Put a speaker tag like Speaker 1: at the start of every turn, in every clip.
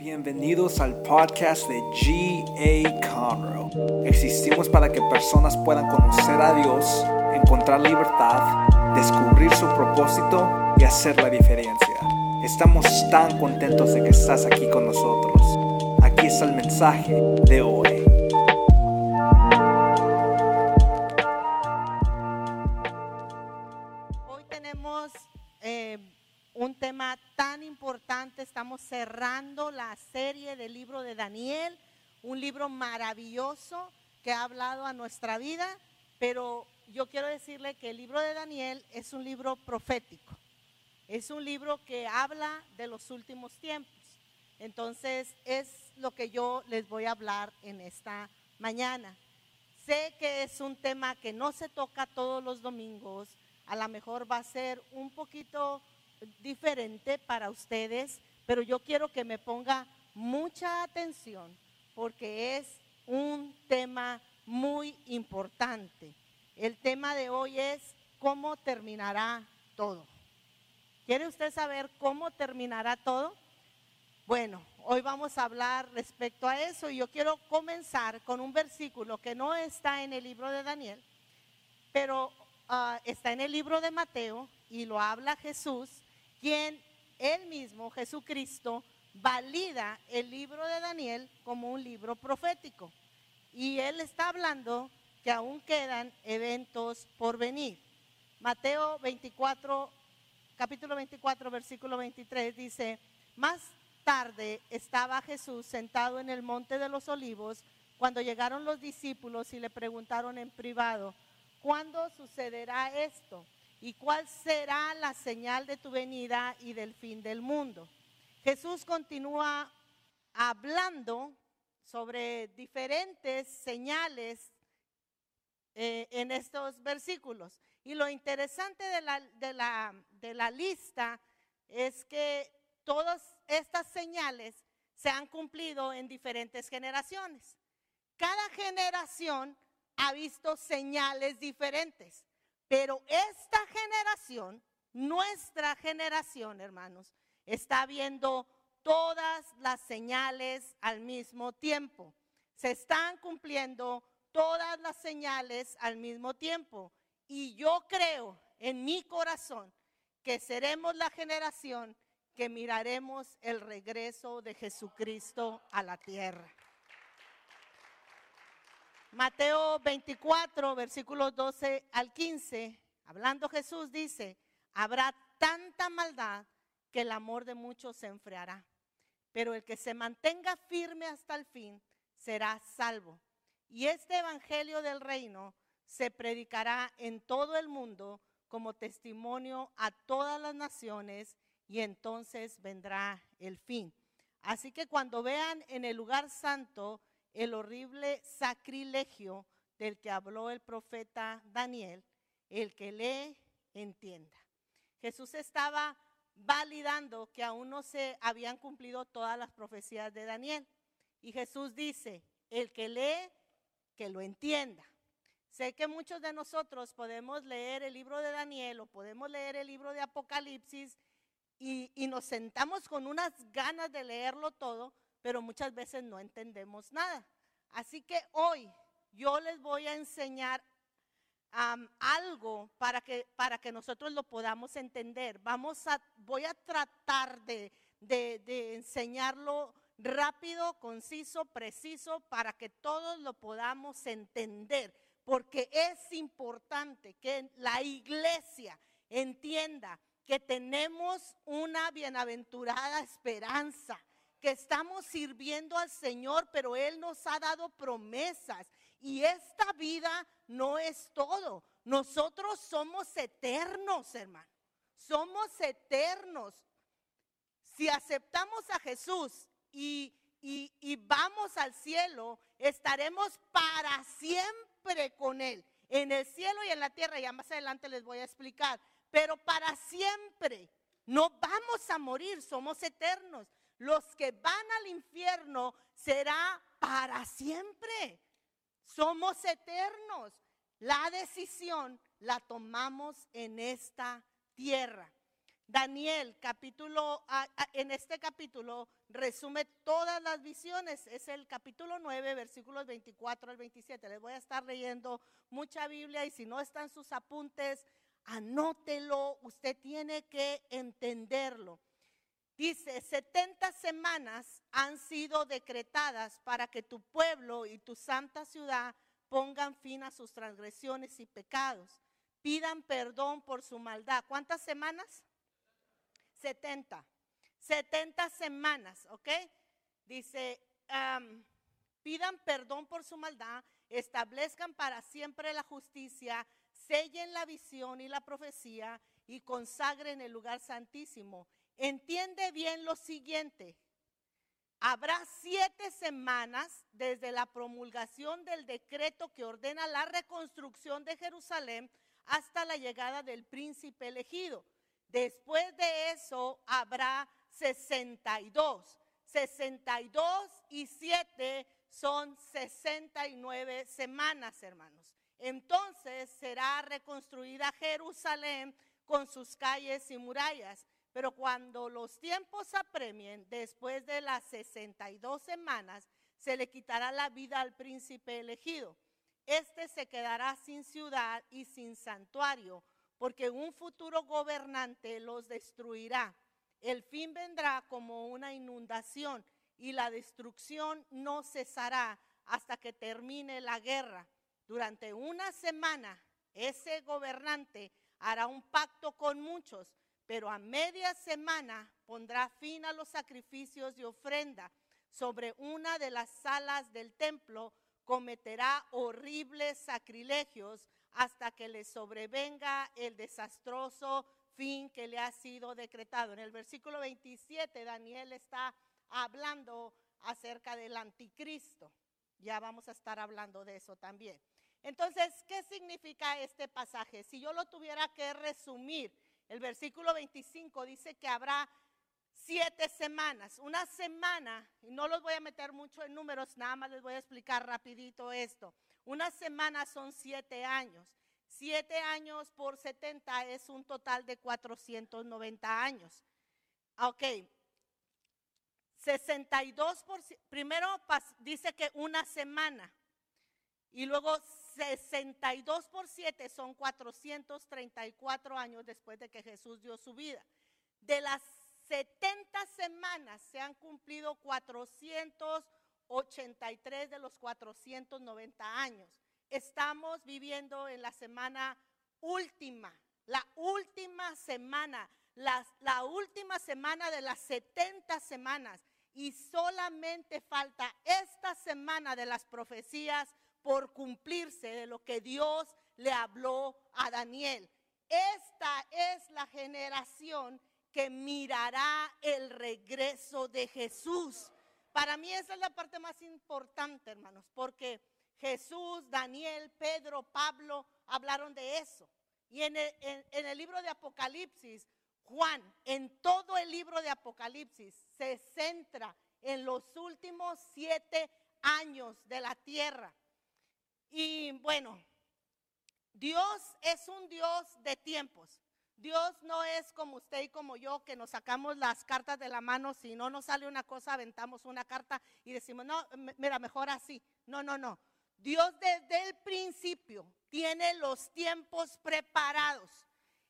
Speaker 1: Bienvenidos al podcast de G.A. Conroe. Existimos para que personas puedan conocer a Dios, encontrar libertad, descubrir su propósito y hacer la diferencia. Estamos tan contentos de que estás aquí con nosotros. Aquí está el mensaje de hoy.
Speaker 2: Cerrando la serie del libro de Daniel, un libro maravilloso que ha hablado a nuestra vida, pero yo quiero decirle que el libro de Daniel es un libro profético. Es un libro que habla de los últimos tiempos. Entonces es lo que yo les voy a hablar en esta mañana. Sé que es un tema que no se toca todos los domingos, a lo mejor va a ser un poquito diferente para ustedes, pero yo quiero que me ponga mucha atención porque es un tema muy importante. El tema de hoy es cómo terminará todo. ¿Quiere usted saber cómo terminará todo? Bueno, hoy vamos a hablar respecto a eso y yo quiero comenzar con un versículo que no está en el libro de Daniel, pero ah, está en el libro de Mateo y lo habla Jesús, quien él mismo, Jesucristo, valida el libro de Daniel como un libro profético. Y él está hablando que aún quedan eventos por venir. Mateo 24, capítulo 24, versículo 23 dice, más tarde estaba Jesús sentado en el monte de los olivos cuando llegaron los discípulos y le preguntaron en privado, ¿cuándo sucederá esto? ¿Y cuál será la señal de tu venida y del fin del mundo? Jesús continúa hablando sobre diferentes señales eh, en estos versículos. Y lo interesante de la, de, la, de la lista es que todas estas señales se han cumplido en diferentes generaciones. Cada generación ha visto señales diferentes, pero esta generación, nuestra generación, hermanos, está viendo todas las señales al mismo tiempo. Se están cumpliendo todas las señales al mismo tiempo. Y yo creo en mi corazón que seremos la generación que miraremos el regreso de Jesucristo a la tierra. Mateo 24, versículos 12 al 15, hablando Jesús dice, habrá tanta maldad que el amor de muchos se enfriará, pero el que se mantenga firme hasta el fin será salvo. Y este Evangelio del Reino se predicará en todo el mundo como testimonio a todas las naciones y entonces vendrá el fin. Así que cuando vean en el lugar santo el horrible sacrilegio del que habló el profeta Daniel, el que lee, entienda. Jesús estaba validando que aún no se habían cumplido todas las profecías de Daniel. Y Jesús dice, el que lee, que lo entienda. Sé que muchos de nosotros podemos leer el libro de Daniel o podemos leer el libro de Apocalipsis y, y, nos sentamos con unas ganas de leerlo todo, pero muchas veces no entendemos nada. Así que hoy yo les voy a enseñar algo para que, para que nosotros lo podamos entender. Vamos a, voy a tratar de, de enseñarlo rápido, conciso, preciso, para que todos lo podamos entender, porque es importante que la iglesia entienda que tenemos una bienaventurada esperanza, que estamos sirviendo al Señor, pero Él nos ha dado promesas y esta vida no es todo. Nosotros somos eternos, hermano. Somos eternos. Si aceptamos a Jesús y, y, y, vamos al cielo, estaremos para siempre con Él, en el cielo y en la tierra. Ya más adelante les voy a explicar, pero para siempre. No vamos a morir, somos eternos. Los que van al infierno será para siempre. Somos eternos. La decisión la tomamos en esta tierra. Daniel, capítulo, en este capítulo resume todas las visiones. Es el capítulo 9, versículos 24 al 27. Les voy a estar leyendo mucha Biblia y si no están sus apuntes, anótelo. Usted tiene que entenderlo. Dice, 70 semanas han sido decretadas para que tu pueblo y tu santa ciudad pongan fin a sus transgresiones y pecados. Pidan perdón por su maldad. ¿Cuántas semanas? 70. 70 semanas, ¿ok? Dice, pidan perdón por su maldad, establezcan para siempre la justicia, sellen la visión y la profecía y consagren el lugar santísimo. Entiende bien lo siguiente. Habrá siete semanas desde la promulgación del decreto que ordena la reconstrucción de Jerusalén hasta la llegada del príncipe elegido. Después de eso habrá 62. 62 y 7 son 69 semanas, hermanos. Entonces será reconstruida Jerusalén con sus calles y murallas. Pero cuando los tiempos apremien, después de las 62 semanas, se le quitará la vida al príncipe elegido. Este se quedará sin ciudad y sin santuario porque un futuro gobernante los destruirá. El fin vendrá como una inundación y la destrucción no cesará hasta que termine la guerra. Durante una semana ese gobernante hará un pacto con muchos, pero a media semana pondrá fin a los sacrificios y ofrenda. Sobre una de las salas del templo cometerá horribles sacrilegios hasta que le sobrevenga el desastroso fin que le ha sido decretado. En el versículo 27 Daniel está hablando acerca del anticristo. Ya vamos a estar hablando de eso también. Entonces, ¿qué significa este pasaje? Si yo lo tuviera que resumir, el versículo 25 dice que habrá siete semanas. Una semana, y no los voy a meter mucho en números, nada más les voy a explicar rapidito esto. Una semana son siete años. Siete años por 70 es un total de 490 años. Ok. 62 por, primero dice que una semana. Y luego 62 por 7 son 434 años después de que Jesús dio su vida. De las 70 semanas se han cumplido 400 83 de los 490 años. Estamos viviendo en la semana última, la última semana, la, la última semana de las 70 semanas. Y solamente falta esta semana de las profecías por cumplirse de lo que Dios le habló a Daniel. Esta es la generación que mirará el regreso de Jesús. Para mí esa es la parte más importante, hermanos, porque Jesús, Daniel, Pedro, Pablo hablaron de eso. Y en el, libro de Apocalipsis, Juan, en todo el libro de Apocalipsis, se centra en los últimos siete años de la tierra. Y bueno, Dios es un Dios de tiempos. Dios no es como usted y como yo que nos sacamos las cartas de la mano, si no nos sale una cosa, aventamos una carta y decimos, no, mira, mejor así. No, no, no. Dios desde el principio tiene los tiempos preparados.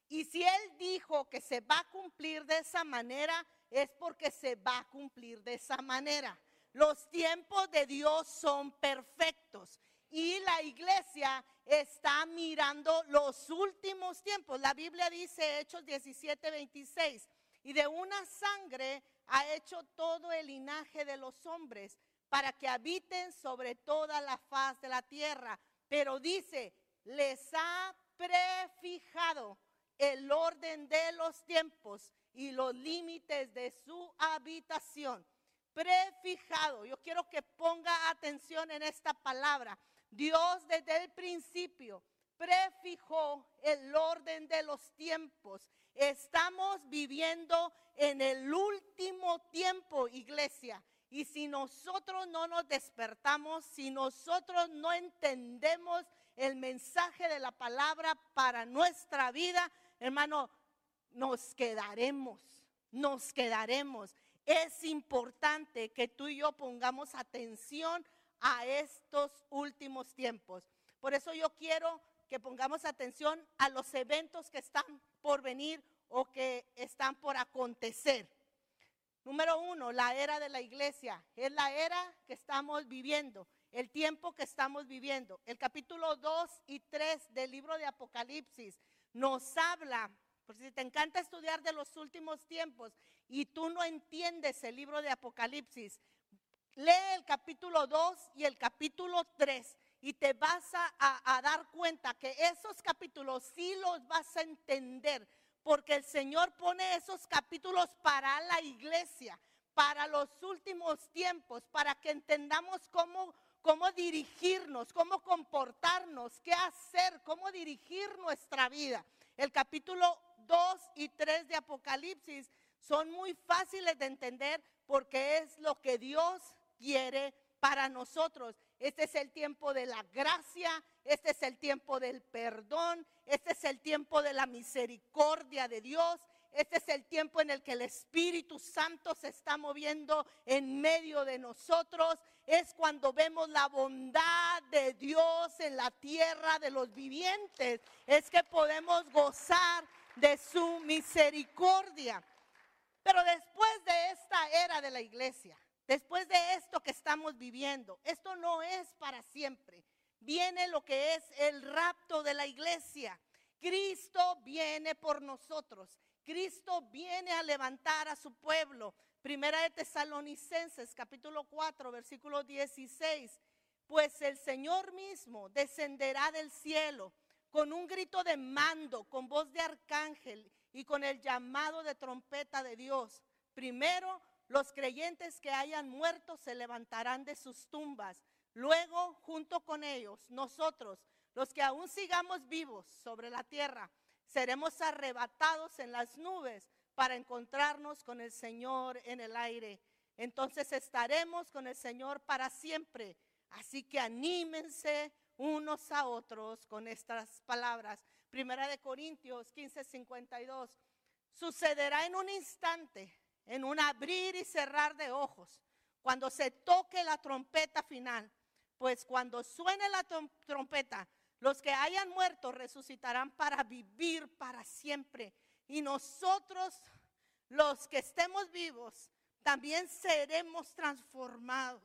Speaker 2: Y si Él dijo que se va a cumplir de esa manera, es porque se va a cumplir de esa manera. Los tiempos de Dios son perfectos y la iglesia está mirando los últimos tiempos. La Biblia dice, Hechos 17, 26, y de una sangre ha hecho todo el linaje de los hombres para que habiten sobre toda la faz de la tierra. Pero dice, les ha prefijado el orden de los tiempos y los límites de su habitación. Prefijado. Yo quiero que ponga atención en esta palabra. Dios desde el principio prefijó el orden de los tiempos. Estamos viviendo en el último tiempo, iglesia. Y si nosotros no nos despertamos, si nosotros no entendemos el mensaje de la palabra para nuestra vida, hermano, nos quedaremos, nos quedaremos. Es importante que tú y yo pongamos atención a estos últimos tiempos. Por eso yo quiero que pongamos atención a los eventos que están por venir o que están por acontecer. Número uno, la era de la iglesia. Es la era que estamos viviendo, el tiempo que estamos viviendo. El capítulo 2 y 3 del libro de Apocalipsis nos habla, porque si te encanta estudiar de los últimos tiempos y tú no entiendes el libro de Apocalipsis, lee el capítulo 2 y el capítulo 3 y te vas a, dar cuenta que esos capítulos sí los vas a entender, porque el Señor pone esos capítulos para la iglesia, para los últimos tiempos, para que entendamos cómo, cómo dirigirnos, cómo comportarnos, qué hacer, cómo dirigir nuestra vida. El capítulo 2 y 3 de Apocalipsis son muy fáciles de entender porque es lo que Dios quiere para nosotros. Este es el tiempo de la gracia, este es el tiempo del perdón, este es el tiempo de la misericordia de Dios, este es el tiempo en el que el Espíritu Santo se está moviendo en medio de nosotros. Es cuando vemos la bondad de Dios en la tierra de los vivientes. Es que podemos gozar de su misericordia. Pero después de esta era de la iglesia, Después de esto que estamos viviendo, esto no es para siempre. Viene lo que es el rapto de la iglesia. Cristo viene por nosotros. Cristo viene a levantar a su pueblo. Primera de Tesalonicenses, capítulo 4, versículo 16. Pues el Señor mismo descenderá del cielo con un grito de mando, con voz de arcángel y con el llamado de trompeta de Dios. Primero los creyentes que hayan muerto se levantarán de sus tumbas. Luego, junto con ellos, nosotros, los que aún sigamos vivos sobre la tierra, seremos arrebatados en las nubes para encontrarnos con el Señor en el aire. Entonces estaremos con el Señor para siempre. Así que anímense unos a otros con estas palabras. Primera de Corintios 15:52. Sucederá en un instante en un abrir y cerrar de ojos, cuando se toque la trompeta final. Pues cuando suene la trompeta, los que hayan muerto resucitarán para vivir para siempre. Y nosotros, los que estemos vivos, también seremos transformados.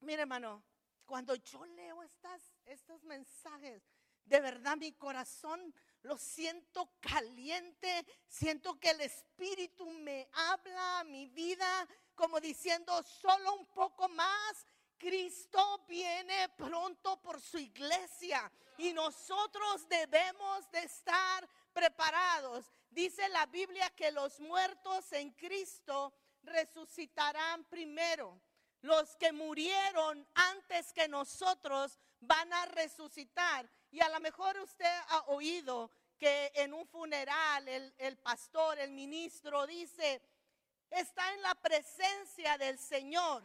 Speaker 2: Mire, hermano, cuando yo leo estas, estos mensajes, de verdad mi corazón lo siento caliente, siento que el Espíritu me habla a mi vida como diciendo solo un poco más. Cristo viene pronto por su iglesia y nosotros debemos de estar preparados. Dice la Biblia que los muertos en Cristo resucitarán primero. Los que murieron antes que nosotros van a resucitar. Y a lo mejor usted ha oído que en un funeral el, pastor, el ministro dice, está en la presencia del Señor.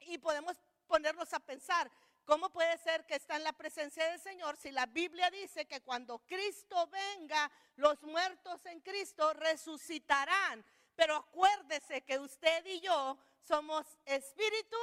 Speaker 2: Y podemos ponernos a pensar, ¿cómo puede ser que está en la presencia del Señor si la Biblia dice que cuando Cristo venga, los muertos en Cristo resucitarán? Pero acuérdese que usted y yo somos espíritu,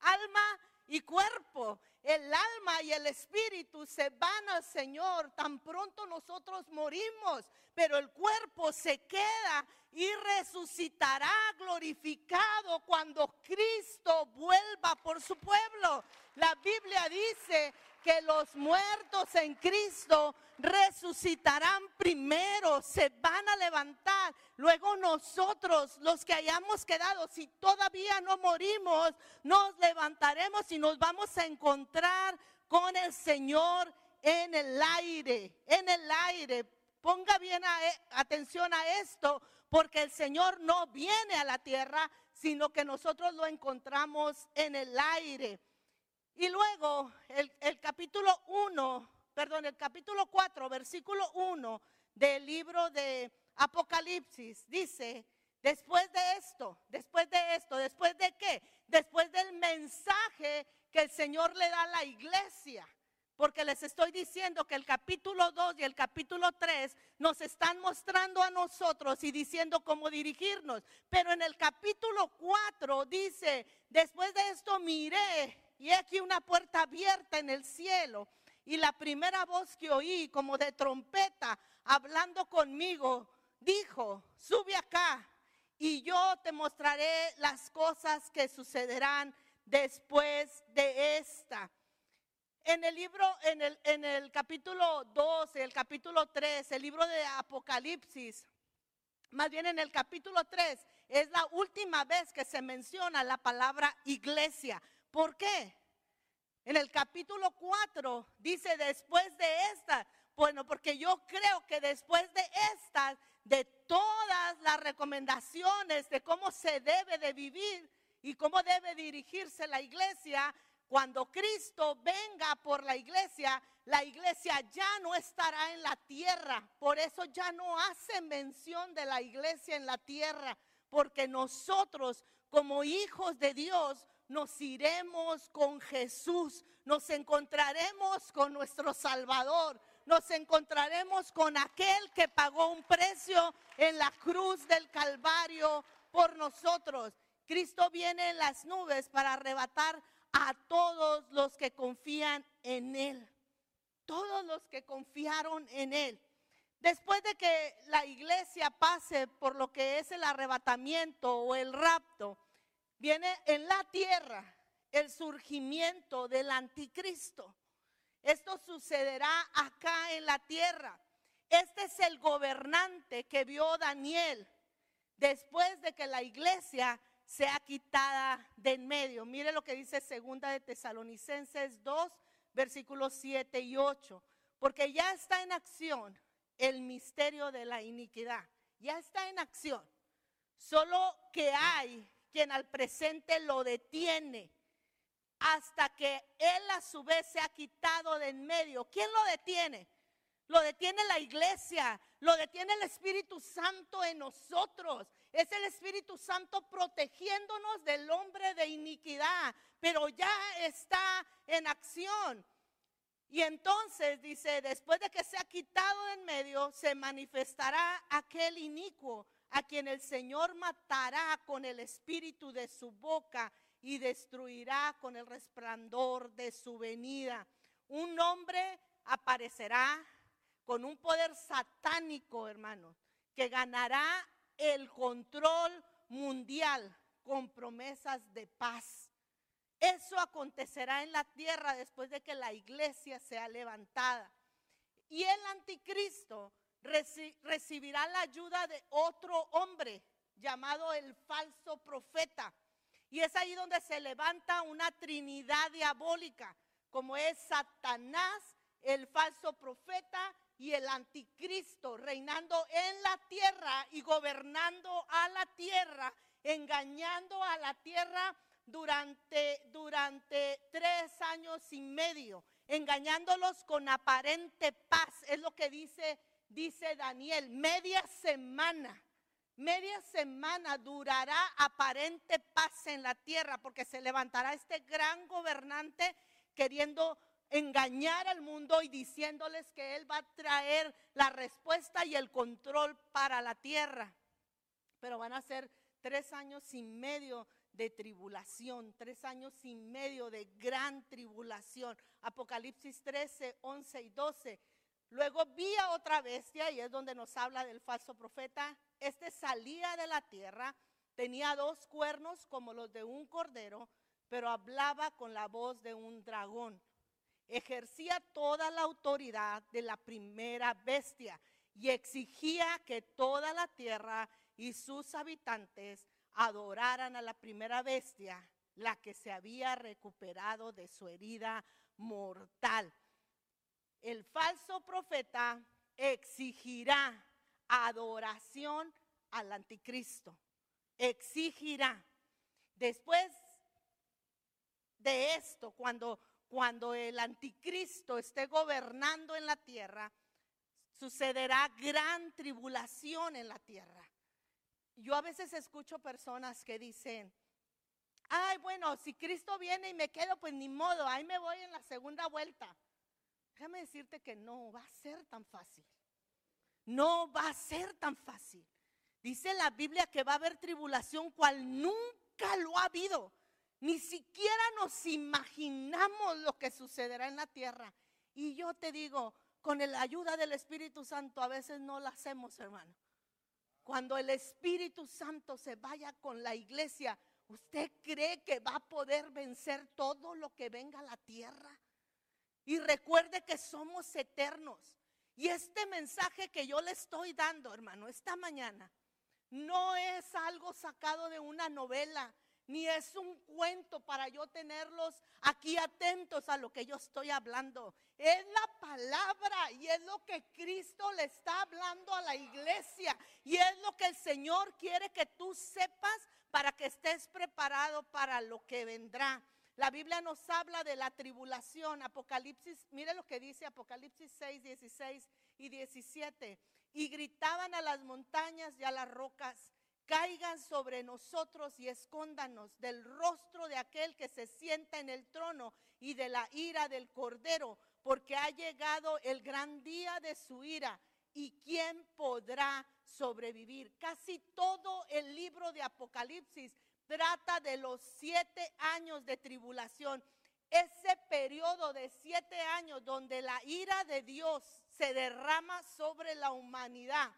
Speaker 2: alma y cuerpo. El alma y el espíritu se van al Señor tan pronto nosotros morimos, pero el cuerpo se queda y resucitará glorificado cuando Cristo vuelva por su pueblo. La Biblia dice que los muertos en Cristo resucitarán primero, se van a levantar. Luego nosotros, los que hayamos quedado, si todavía no morimos, nos levantaremos y nos vamos a encontrar con el Señor en el aire, en el aire. Ponga bien e, atención a esto, porque el Señor no viene a la tierra, sino que nosotros lo encontramos en el aire. Y luego el, capítulo 1, perdón, el capítulo 4, versículo 1 del libro de Apocalipsis dice, después de esto, después de esto, después de qué? Después del mensaje que el Señor le da a la iglesia. Porque les estoy diciendo que el capítulo 2 y el capítulo 3 nos están mostrando a nosotros y diciendo cómo dirigirnos. Pero en el capítulo 4 dice, después de esto miré y aquí una puerta abierta en el cielo. Y la primera voz que oí como de trompeta hablando conmigo dijo, sube acá y yo te mostraré las cosas que sucederán después de esta. En el libro, en el, en el capítulo 12, el capítulo 3, el libro de Apocalipsis, más bien en el capítulo 3, es la última vez que se menciona la palabra iglesia. ¿Por qué? En el capítulo 4 dice después de esta, bueno, porque yo creo que después de estas, de todas las recomendaciones de cómo se debe de vivir y cómo debe dirigirse la iglesia, cuando Cristo venga por la iglesia, la iglesia ya no estará en la tierra. Por eso ya no hace mención de la iglesia en la tierra, porque nosotros como hijos de Dios nos iremos con Jesús, nos encontraremos con nuestro Salvador, nos encontraremos con aquel que pagó un precio en la cruz del Calvario por nosotros. Cristo viene en las nubes para arrebatar a todos los que confían en Él. Todos los que confiaron en Él. Después de que la iglesia pase por lo que es el arrebatamiento o el rapto, viene en la tierra el surgimiento del anticristo. Esto sucederá acá en la tierra. Este es el gobernante que vio Daniel después de que la iglesia sea quitada de en medio. Mire lo que dice segunda de Tesalonicenses 2, versículos 7 y 8. Porque ya está en acción el misterio de la iniquidad. Ya está en acción. Solo que hay quien al presente lo detiene hasta que él a su vez se ha quitado de en medio. ¿Quién lo detiene? Lo detiene la iglesia, lo detiene el Espíritu Santo en nosotros. Es el Espíritu Santo protegiéndonos del hombre de iniquidad, pero ya está en acción. Y entonces dice, después de que se ha quitado en medio, se manifestará aquel inicuo a quien el Señor matará con el espíritu de su boca y destruirá con el resplandor de su venida. Un hombre aparecerá con un poder satánico, hermanos, que ganará el control mundial con promesas de paz. Eso acontecerá en la tierra después de que la iglesia sea levantada. Y el anticristo recibirá la ayuda de otro hombre llamado el falso profeta. Y es ahí donde se levanta una trinidad diabólica, como es Satanás, el falso profeta y el anticristo reinando en la tierra y gobernando a la tierra, engañando a la tierra durante, durante tres años y medio, engañándolos con aparente paz. Es lo que dice, dice Daniel, media semana. Media semana durará aparente paz en la tierra porque se levantará este gran gobernante queriendo engañar al mundo y diciéndoles que Él va a traer la respuesta y el control para la tierra. Pero van a ser tres años y medio de tribulación, tres años y medio de gran tribulación. Apocalipsis 13, 11 y 12. Luego vi a otra bestia y es donde nos habla del falso profeta. Este salía de la tierra, tenía dos cuernos como los de un cordero, pero hablaba con la voz de un dragón ejercía toda la autoridad de la primera bestia y exigía que toda la tierra y sus habitantes adoraran a la primera bestia, la que se había recuperado de su herida mortal. El falso profeta exigirá adoración al anticristo. Exigirá. Después de esto, cuando cuando el anticristo esté gobernando en la tierra, sucederá gran tribulación en la tierra. Yo a veces escucho personas que dicen, ay, bueno, si Cristo viene y me quedo, pues ni modo, ahí me voy en la segunda vuelta. Déjame decirte que no va a ser tan fácil. No va a ser tan fácil. Dice la Biblia que va a haber tribulación cual nunca lo ha habido. Ni siquiera nos imaginamos lo que sucederá en la tierra. Y yo te digo, con la ayuda del Espíritu Santo a veces no la hacemos, hermano. Cuando el Espíritu Santo se vaya con la iglesia, ¿usted cree que va a poder vencer todo lo que venga a la tierra? Y recuerde que somos eternos. Y este mensaje que yo le estoy dando, hermano, esta mañana, no es algo sacado de una novela, ni es un cuento para yo tenerlos aquí atentos a lo que yo estoy hablando. Es la palabra y es lo que Cristo le está hablando a la iglesia y es lo que el Señor quiere que tú sepas para que estés preparado para lo que vendrá. La Biblia nos habla de la tribulación. Apocalipsis, mire lo que dice Apocalipsis 6, 16 y 17. Y gritaban a las montañas y a las rocas, caigan sobre nosotros y escóndanos del rostro de aquel que se sienta en el trono y de la ira del cordero, porque ha llegado el gran día de su ira. ¿Y quién podrá sobrevivir? Casi todo el libro de Apocalipsis trata de los siete años de tribulación. Ese periodo de siete años donde la ira de Dios se derrama sobre la humanidad.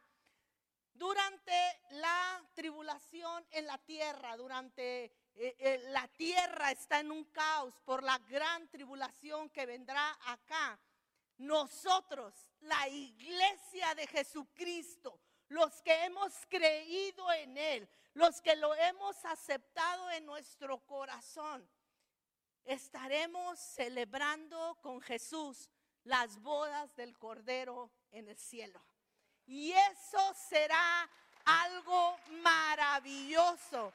Speaker 2: Durante la tribulación en la tierra, durante eh, eh, la tierra está en un caos por la gran tribulación que vendrá acá. Nosotros, la iglesia de Jesucristo, los que hemos creído en Él, los que lo hemos aceptado en nuestro corazón, estaremos celebrando con Jesús las bodas del Cordero en el cielo. Y eso será algo maravilloso.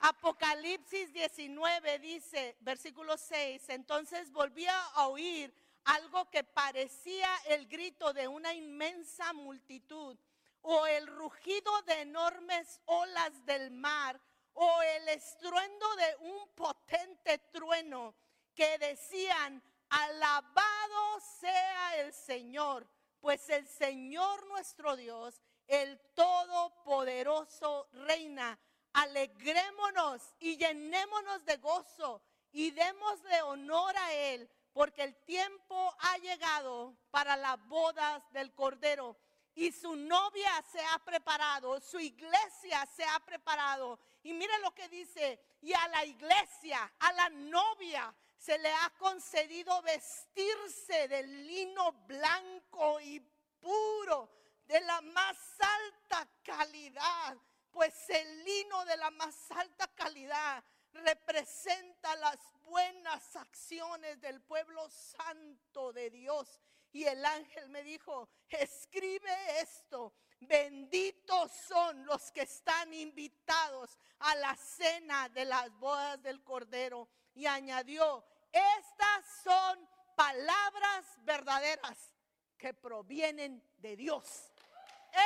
Speaker 2: Apocalipsis 19 dice, versículo 6, entonces volví a oír algo que parecía el grito de una inmensa multitud o el rugido de enormes olas del mar, o el estruendo de un potente trueno que decían, alabado sea el Señor, pues el Señor nuestro Dios, el Todopoderoso, reina. Alegrémonos y llenémonos de gozo y démosle honor a Él, porque el tiempo ha llegado para las bodas del Cordero y su novia se ha preparado, su iglesia se ha preparado. Y mire lo que dice, y a la iglesia, a la novia, se le ha concedido vestirse de lino blanco y puro, de la más alta calidad, pues el lino de la más alta calidad representa las buenas acciones del pueblo santo de Dios y el ángel me dijo, escribe esto. Benditos son los que están invitados a la cena de las bodas del Cordero. Y añadió, estas son palabras verdaderas que provienen de Dios.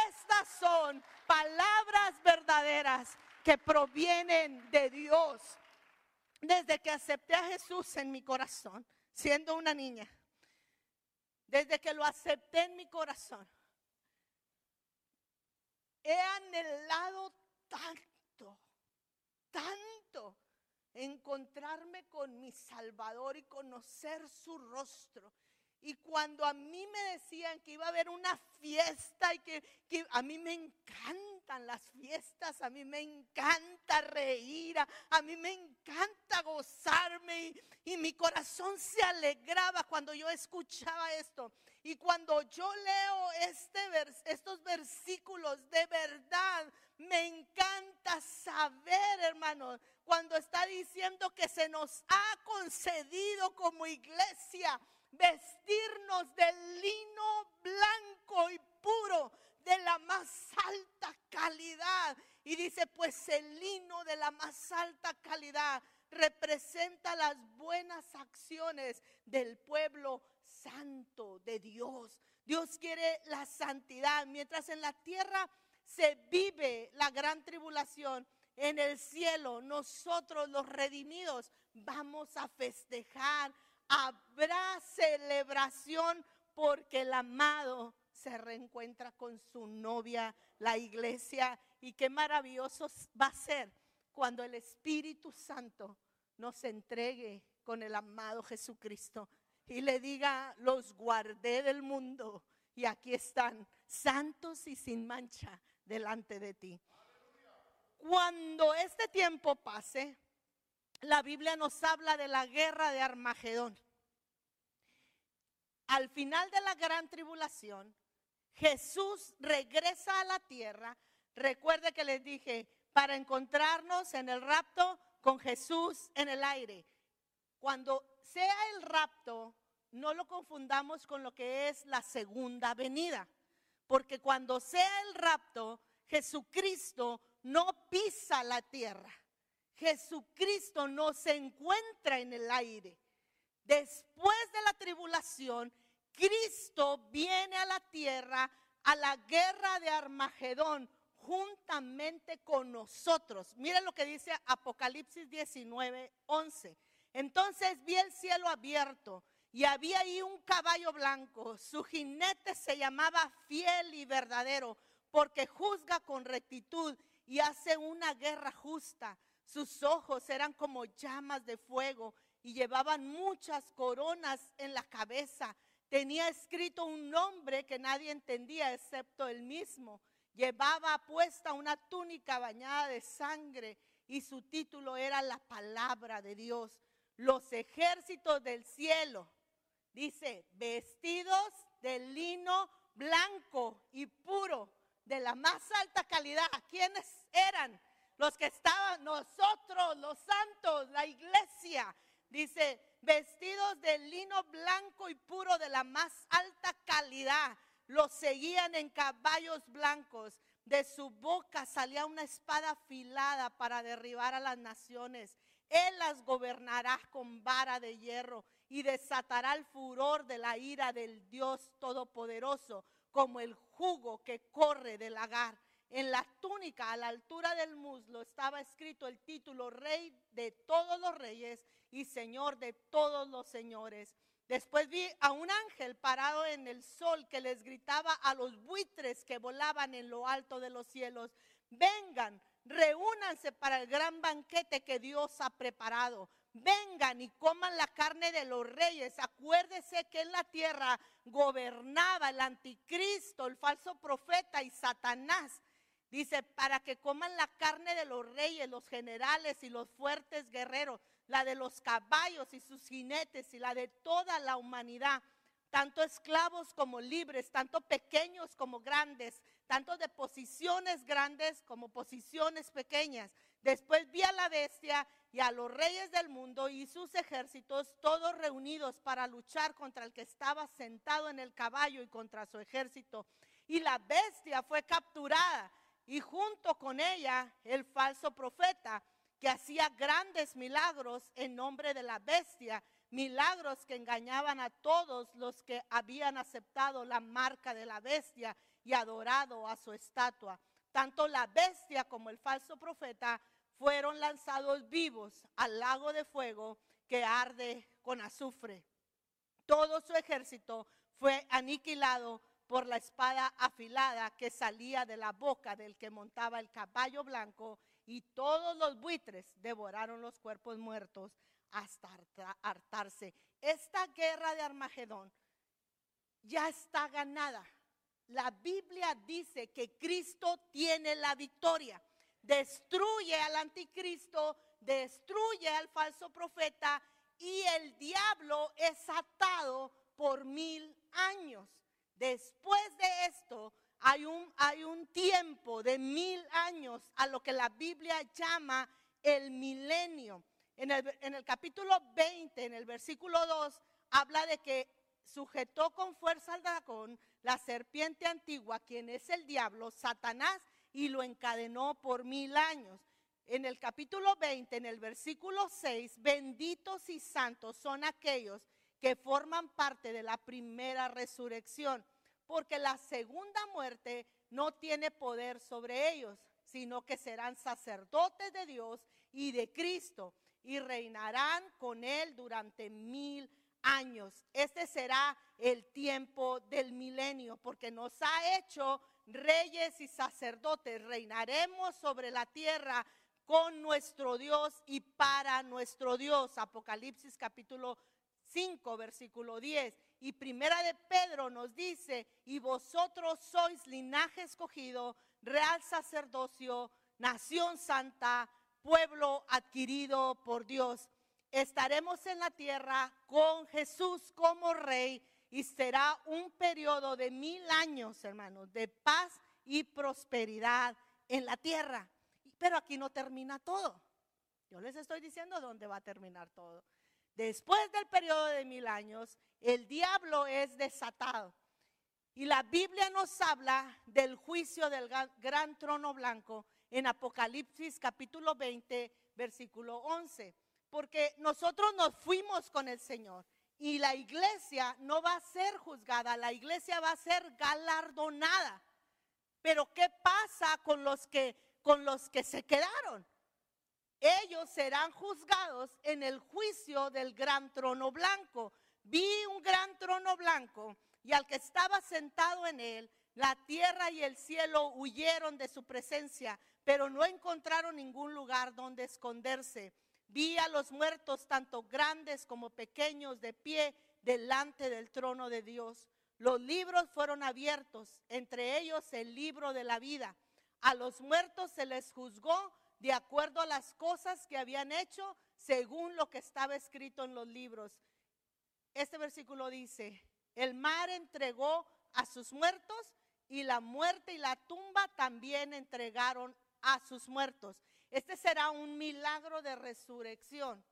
Speaker 2: Estas son palabras verdaderas que provienen de Dios. Desde que acepté a Jesús en mi corazón, siendo una niña, desde que lo acepté en mi corazón, he anhelado tanto, tanto encontrarme con mi Salvador y conocer su rostro. Y cuando a mí me decían que iba a haber una fiesta y que, a mí me encanta las fiestas, a mí me encanta reír, a, mí me encanta gozarme y, mi corazón se alegraba cuando yo escuchaba esto. Y cuando yo leo este estos versículos, de verdad me encanta saber, hermanos, cuando está diciendo que se nos ha concedido como iglesia vestirnos de lino blanco y puro de la más alta calidad. Y dice, pues el lino de la más alta calidad representa las buenas acciones del pueblo santo de Dios. Dios quiere la santidad. Mientras en la tierra se vive la gran tribulación, en el cielo nosotros los redimidos vamos a festejar habrá celebración porque el amado se reencuentra con su novia, la iglesia. Y qué maravilloso va a ser cuando el Espíritu Santo nos entregue con el amado Jesucristo y le diga, los guardé del mundo y aquí están, santos y sin mancha delante de ti. Cuando este tiempo pase, la Biblia nos habla de la guerra de Armagedón. Al final de la gran tribulación, Jesús regresa a la tierra. Recuerde que les dije, para encontrarnos en el rapto con Jesús en el aire. Cuando sea el rapto, no lo confundamos con lo que es la segunda venida. Porque cuando sea el rapto, Jesucristo no pisa la tierra. Jesucristo no se encuentra en el aire. Después de la tribulación, Cristo viene a la tierra a la guerra de Armagedón juntamente con nosotros. Miren lo que dice Apocalipsis 19, 11. Entonces vi el cielo abierto y había ahí un caballo blanco. Su jinete se llamaba fiel y verdadero porque juzga con rectitud y hace una guerra justa. Sus ojos eran como llamas de fuego y llevaban muchas coronas en la cabeza. Tenía escrito un nombre que nadie entendía excepto él mismo. Llevaba puesta una túnica bañada de sangre y su título era la palabra de Dios. Los ejércitos del cielo, dice, vestidos de lino blanco y puro, de la más alta calidad. ¿Quiénes eran? Los que estaban, nosotros, los santos, la iglesia. Dice, vestidos de lino blanco y puro de la más alta calidad los seguían en caballos blancos. De su boca salía una espada afilada para derribar a las naciones. Él las gobernará con vara de hierro y desatará el furor de la ira del Dios Todopoderoso, como el jugo que corre del lagar. En la túnica, a la altura del muslo, estaba escrito el título Rey de todos los reyes y Señor de todos los señores. Después vi a un ángel parado en el sol que les gritaba a los buitres que volaban en lo alto de los cielos, vengan, reúnanse para el gran banquete que Dios ha preparado. Vengan y coman la carne de los reyes. Acuérdese que en la tierra gobernaba el anticristo, el falso profeta y Satanás. Dice, para que coman la carne de los reyes, los generales y los fuertes guerreros la de los caballos y sus jinetes y la de toda la humanidad, tanto esclavos como libres, tanto pequeños como grandes, tanto de posiciones grandes como posiciones pequeñas. Después vi a la bestia y a los reyes del mundo y sus ejércitos, todos reunidos para luchar contra el que estaba sentado en el caballo y contra su ejército. Y la bestia fue capturada y junto con ella el falso profeta que hacía grandes milagros en nombre de la bestia, milagros que engañaban a todos los que habían aceptado la marca de la bestia y adorado a su estatua. Tanto la bestia como el falso profeta fueron lanzados vivos al lago de fuego que arde con azufre. Todo su ejército fue aniquilado por la espada afilada que salía de la boca del que montaba el caballo blanco y todos los buitres devoraron los cuerpos muertos hasta hartarse. Esta guerra de Armagedón ya está ganada. La Biblia dice que Cristo tiene la victoria. Destruye al anticristo, destruye al falso profeta y el diablo es atado por mil años. Después de esto, hay un, hay un tiempo de mil años a lo que la Biblia llama el milenio. En el, en el capítulo 20, en el versículo 2, habla de que sujetó con fuerza al dragón, la serpiente antigua, quien es el diablo, Satanás, y lo encadenó por mil años. En el capítulo 20, en el versículo 6, benditos y santos son aquellos que forman parte de la primera resurrección porque la segunda muerte no tiene poder sobre ellos, sino que serán sacerdotes de Dios y de Cristo y reinarán con él durante mil años. Este será el tiempo del milenio, porque nos ha hecho reyes y sacerdotes. Reinaremos sobre la tierra con nuestro Dios y para nuestro Dios. Apocalipsis capítulo 5, versículo 10. Y primera de Pedro nos dice, y vosotros sois linaje escogido, real sacerdocio, nación santa, pueblo adquirido por Dios. Estaremos en la tierra con Jesús como rey y será un periodo de mil años, hermanos, de paz y prosperidad en la tierra. Pero aquí no termina todo. Yo les estoy diciendo dónde va a terminar todo. Después del periodo de mil años, el diablo es desatado. Y la Biblia nos habla del juicio del gran trono blanco en Apocalipsis capítulo 20, versículo 11. Porque nosotros nos fuimos con el Señor y la iglesia no va a ser juzgada, la iglesia va a ser galardonada. Pero ¿qué pasa con los que con los que se quedaron? Ellos serán juzgados en el juicio del gran trono blanco. Vi un gran trono blanco y al que estaba sentado en él, la tierra y el cielo huyeron de su presencia, pero no encontraron ningún lugar donde esconderse. Vi a los muertos, tanto grandes como pequeños, de pie delante del trono de Dios. Los libros fueron abiertos, entre ellos el libro de la vida. A los muertos se les juzgó de acuerdo a las cosas que habían hecho según lo que estaba escrito en los libros. Este versículo dice, el mar entregó a sus muertos y la muerte y la tumba también entregaron a sus muertos. Este será un milagro de resurrección.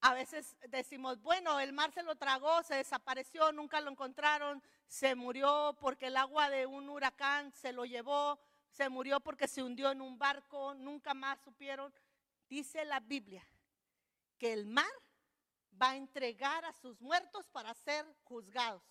Speaker 2: A veces decimos, bueno, el mar se lo tragó, se desapareció, nunca lo encontraron, se murió porque el agua de un huracán se lo llevó, se murió porque se hundió en un barco, nunca más supieron. Dice la Biblia que el mar va a entregar a sus muertos para ser juzgados,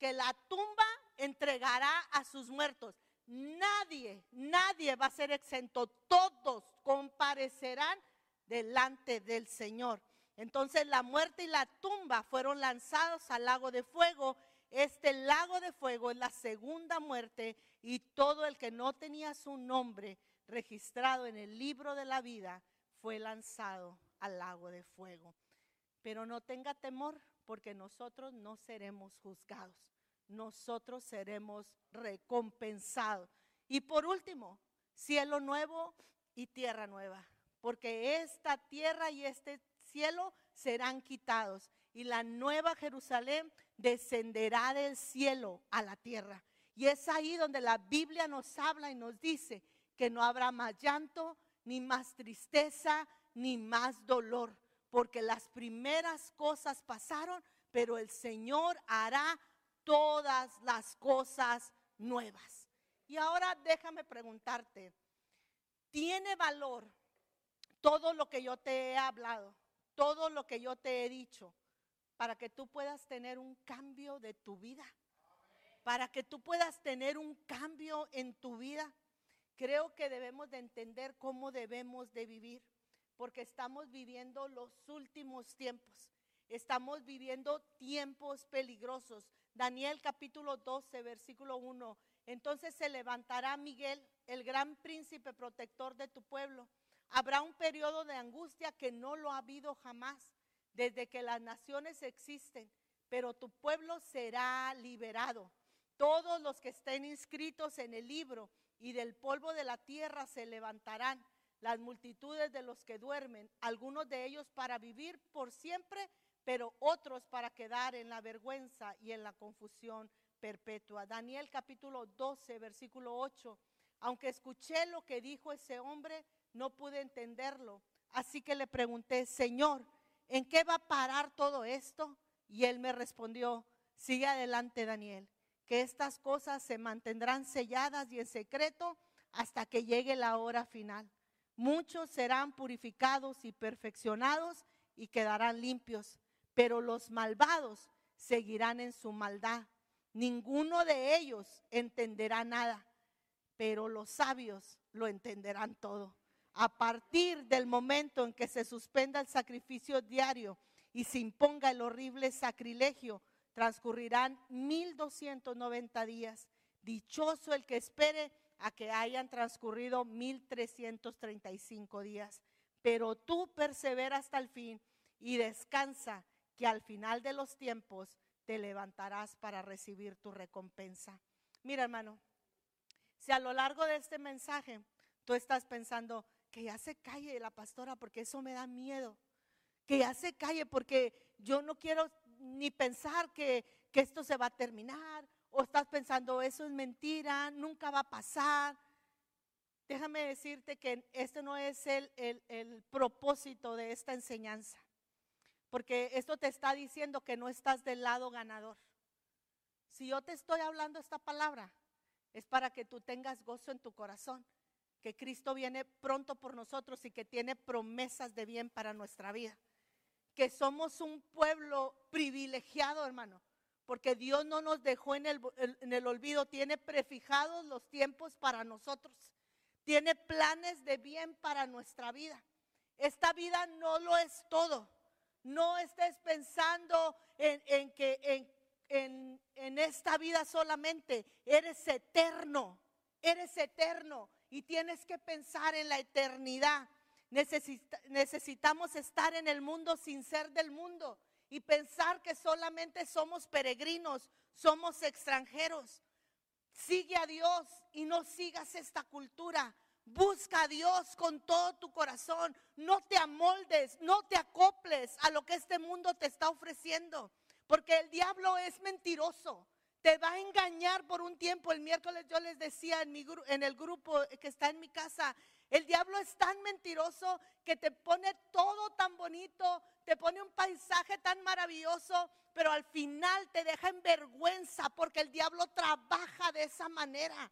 Speaker 2: que la tumba entregará a sus muertos. Nadie, nadie va a ser exento. Todos comparecerán delante del Señor. Entonces la muerte y la tumba fueron lanzados al lago de fuego. Este lago de fuego es la segunda muerte y todo el que no tenía su nombre registrado en el libro de la vida fue lanzado al lago de fuego. Pero no tenga temor porque nosotros no seremos juzgados nosotros seremos recompensados. Y por último, cielo nuevo y tierra nueva, porque esta tierra y este cielo serán quitados y la nueva Jerusalén descenderá del cielo a la tierra. Y es ahí donde la Biblia nos habla y nos dice que no habrá más llanto, ni más tristeza, ni más dolor, porque las primeras cosas pasaron, pero el Señor hará todas las cosas nuevas. Y ahora déjame preguntarte, ¿tiene valor todo lo que yo te he hablado, todo lo que yo te he dicho, para que tú puedas tener un cambio de tu vida? Para que tú puedas tener un cambio en tu vida. Creo que debemos de entender cómo debemos de vivir, porque estamos viviendo los últimos tiempos. Estamos viviendo tiempos peligrosos. Daniel capítulo 12, versículo 1. Entonces se levantará Miguel, el gran príncipe protector de tu pueblo. Habrá un periodo de angustia que no lo ha habido jamás desde que las naciones existen, pero tu pueblo será liberado. Todos los que estén inscritos en el libro y del polvo de la tierra se levantarán, las multitudes de los que duermen, algunos de ellos para vivir por siempre pero otros para quedar en la vergüenza y en la confusión perpetua. Daniel capítulo 12, versículo 8. Aunque escuché lo que dijo ese hombre, no pude entenderlo. Así que le pregunté, Señor, ¿en qué va a parar todo esto? Y él me respondió, sigue adelante Daniel, que estas cosas se mantendrán selladas y en secreto hasta que llegue la hora final. Muchos serán purificados y perfeccionados y quedarán limpios pero los malvados seguirán en su maldad. Ninguno de ellos entenderá nada, pero los sabios lo entenderán todo. A partir del momento en que se suspenda el sacrificio diario y se imponga el horrible sacrilegio, transcurrirán 1290 días. Dichoso el que espere a que hayan transcurrido 1335 días. Pero tú persevera hasta el fin y descansa, que al final de los tiempos te levantarás para recibir tu recompensa. Mira, hermano, si a lo largo de este mensaje tú estás pensando que ya se calle la pastora porque eso me da miedo, que ya se calle porque yo no quiero ni pensar que, esto se va a terminar, o estás pensando eso es mentira, nunca va a pasar. Déjame decirte que este no es el, el propósito de esta enseñanza, porque esto te está diciendo que no estás del lado ganador. Si yo te estoy hablando esta palabra, es para que tú tengas gozo en tu corazón, que Cristo viene pronto por nosotros y que tiene promesas de bien para nuestra vida que somos un pueblo privilegiado, hermano, porque Dios no nos dejó en el, en el, olvido, tiene prefijados los tiempos para nosotros, tiene planes de bien para nuestra vida. Esta vida no lo es todo. No estés pensando en, que en, en, en esta vida solamente, eres eterno, eres eterno y tienes que pensar en la eternidad necesitamos estar en el mundo sin ser del mundo y pensar que solamente somos peregrinos, somos extranjeros. Sigue a Dios y no sigas esta cultura. Busca a Dios con todo tu corazón. No te amoldes, no te acoples a lo que este mundo te está ofreciendo. Porque el diablo es mentiroso. Te va a engañar por un tiempo. El miércoles yo les decía en, mi, en el grupo que está en mi casa, el diablo es tan mentiroso que te pone todo tan bonito, te pone un paisaje tan maravilloso, pero al final te deja en vergüenza porque el diablo trabaja de esa manera.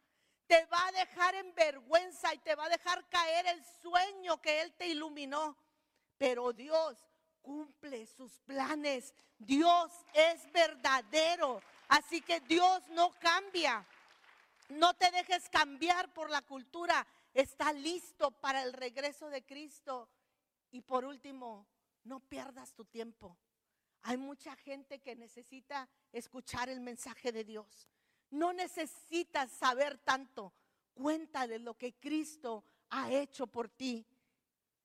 Speaker 2: Te va a dejar en vergüenza y te va a dejar caer el sueño que Él te iluminó. Pero Dios cumple sus planes. Dios es verdadero. Así que Dios no cambia. No te dejes cambiar por la cultura está listo para el regreso de Cristo. Y por último, no pierdas tu tiempo. Hay mucha gente que necesita escuchar el mensaje de Dios. No necesitas saber tanto. Cuéntale lo que Cristo ha hecho por ti.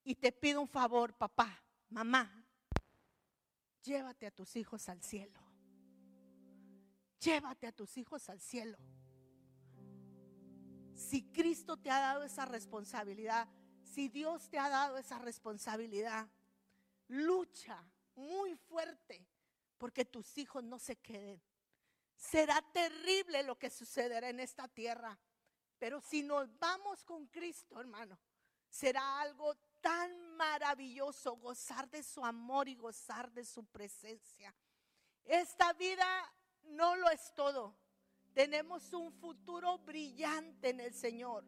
Speaker 2: Y te pido un favor, papá, mamá. Llévate a tus hijos al cielo. Llévate a tus hijos al cielo. Si Cristo te ha dado esa responsabilidad, si Dios te ha dado esa responsabilidad, lucha muy fuerte porque tus hijos no se queden. Será terrible lo que sucederá en esta tierra, pero si nos vamos con Cristo, hermano, será algo tan maravilloso gozar de su amor y gozar de su presencia. Esta vida no lo es todo. Tenemos un futuro brillante en el Señor.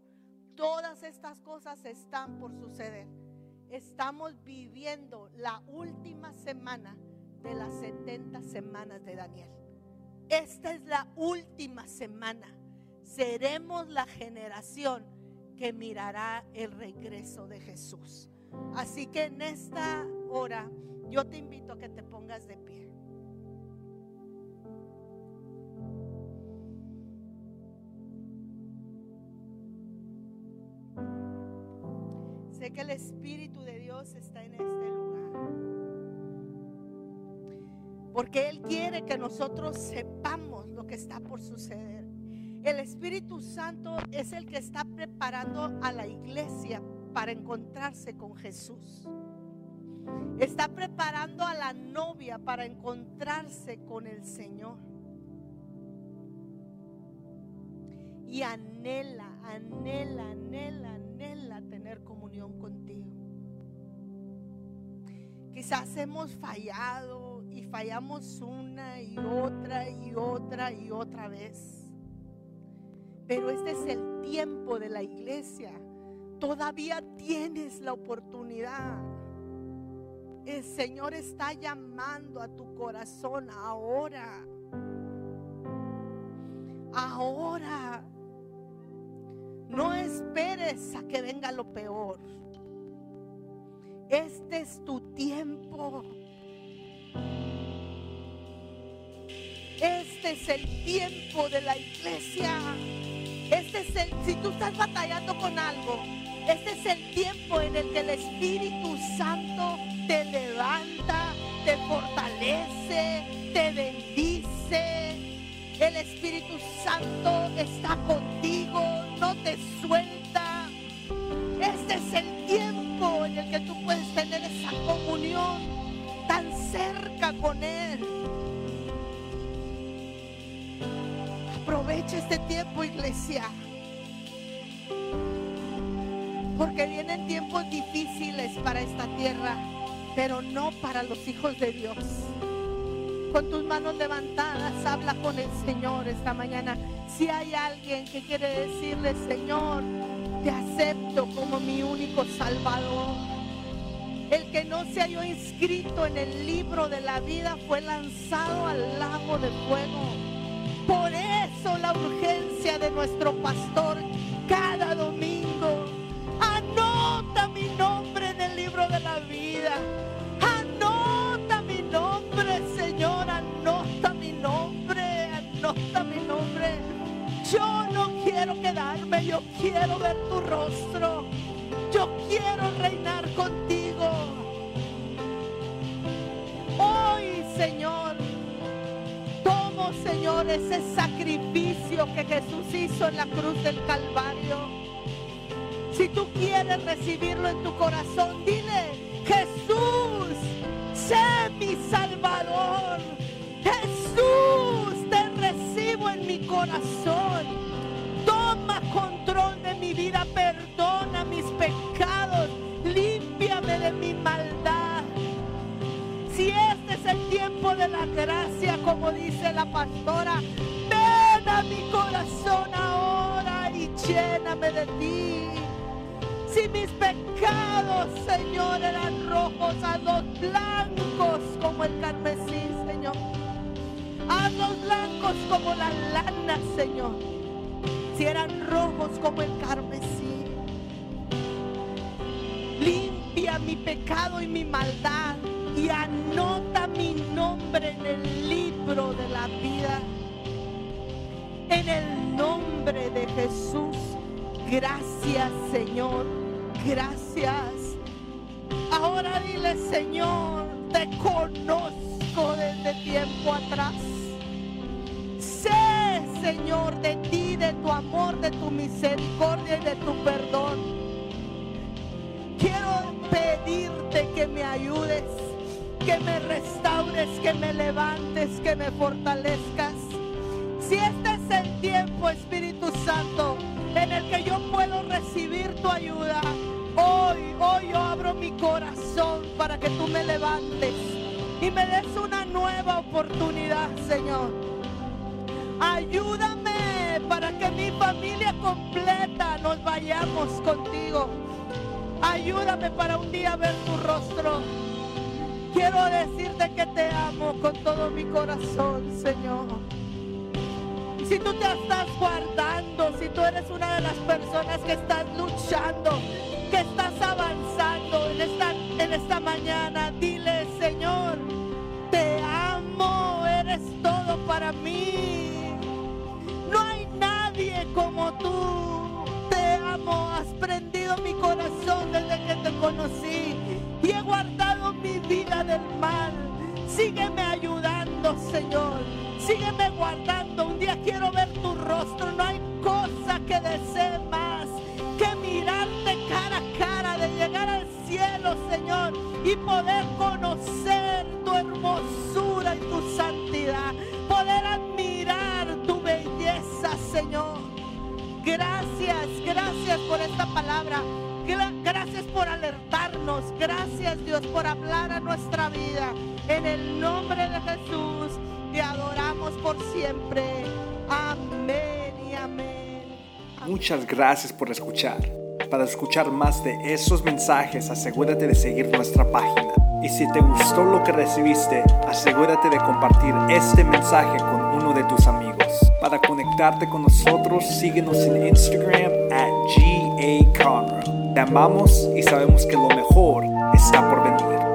Speaker 2: Todas estas cosas están por suceder. Estamos viviendo la última semana de las 70 semanas de Daniel. Esta es la última semana. Seremos la generación que mirará el regreso de Jesús. Así que en esta hora yo te invito a que te pongas de pie. que el Espíritu de Dios está en este lugar. Porque Él quiere que nosotros sepamos lo que está por suceder. El Espíritu Santo es el que está preparando a la iglesia para encontrarse con Jesús. Está preparando a la novia para encontrarse con el Señor. Y anhela, anhela, anhela, anhela tener comunión contigo. Quizás hemos fallado y fallamos una y otra y otra y otra vez. Pero este es el tiempo de la iglesia. Todavía tienes la oportunidad. El Señor está llamando a tu corazón ahora. Ahora. No esperes a que venga lo peor. Este es tu tiempo. Este es el tiempo de la iglesia. Este es el, si tú estás batallando con algo, este es el tiempo en el que el Espíritu Santo te levanta, te fortalece, te bendice. El Espíritu Santo está contigo, no te suelta. Este es el tiempo en el que tú puedes tener esa comunión tan cerca con Él. Este tiempo, iglesia. Porque vienen tiempos difíciles para esta tierra, pero no para los hijos de Dios. Con tus manos levantadas, habla con el Señor esta mañana. Si hay alguien que quiere decirle, Señor, te acepto como mi único Salvador. El que no se halló inscrito en el libro de la vida fue lanzado al lago de fuego. Por eso la urgencia de nuestro pastor cada domingo. Anota mi nombre en el libro de la vida. Anota mi nombre, Señor. Anota mi nombre. Anota mi nombre. Yo no quiero quedarme. Yo quiero ver tu rostro. Yo quiero reinar contigo. Hoy, Señor, Señor, ese sacrificio que Jesús hizo en la cruz del Calvario. Si tú quieres recibirlo en tu corazón, dile, Jesús, sé mi Salvador. Jesús, te recibo en mi corazón. Toma control de mi vida, perdona mis pecados, límpiame de mi maldad. Si es el tiempo de la gracia, como dice la pastora, ven a mi corazón ahora y lléname de ti. Si mis pecados, Señor, eran rojos, hazlos blancos como el carmesí, Señor. Hazlos blancos como la lana, Señor. Si eran rojos como el carmesí. Limpia mi pecado y mi maldad y anota nombre en el libro de la vida. En el nombre de Jesús. Gracias, Señor. Gracias. Ahora dile, Señor, te conozco desde tiempo atrás. Sé, Señor, de ti, de tu amor, de tu misericordia y de tu perdón. Quiero pedirte que me ayudes, que me restaures, que me levantes, que me fortalezcas. Si este es el tiempo, Espíritu Santo, en el que yo puedo recibir tu ayuda, hoy, hoy yo abro mi corazón para que tú me levantes y me des una nueva oportunidad, Señor. Ayúdame para que mi familia completa nos vayamos contigo. Ayúdame para un día ver tu rostro. Quiero decirte que te amo con todo mi corazón, Señor. Si tú te estás guardando, si tú eres una de las personas que estás luchando, que estás avanzando en esta, en esta mañana, dile, Señor, te amo, eres todo para mí. No hay nadie como tú. Te amo, has prendido conocí y he guardado mi vida del mal. Sígueme ayudando, Señor. Sígueme guardando. Un día quiero ver tu rostro. No hay cosa que desee más que mirarte cara a cara, de llegar al cielo, Señor, y poder conocer tu hermosura y tu santidad. Poder admirar tu belleza, Señor. Gracias, gracias por esta palabra. Gra- Gracias por alertarnos. Gracias Dios por hablar a nuestra vida. En el nombre de Jesús te adoramos por siempre. Amén y amén.
Speaker 1: Muchas gracias por escuchar. Para escuchar más de esos mensajes, asegúrate de seguir nuestra página. Y si te gustó lo que recibiste, asegúrate de compartir este mensaje con uno de tus amigos. Para conectarte con nosotros, síguenos en Instagram at GA. Amamos y sabemos que lo mejor está por venir.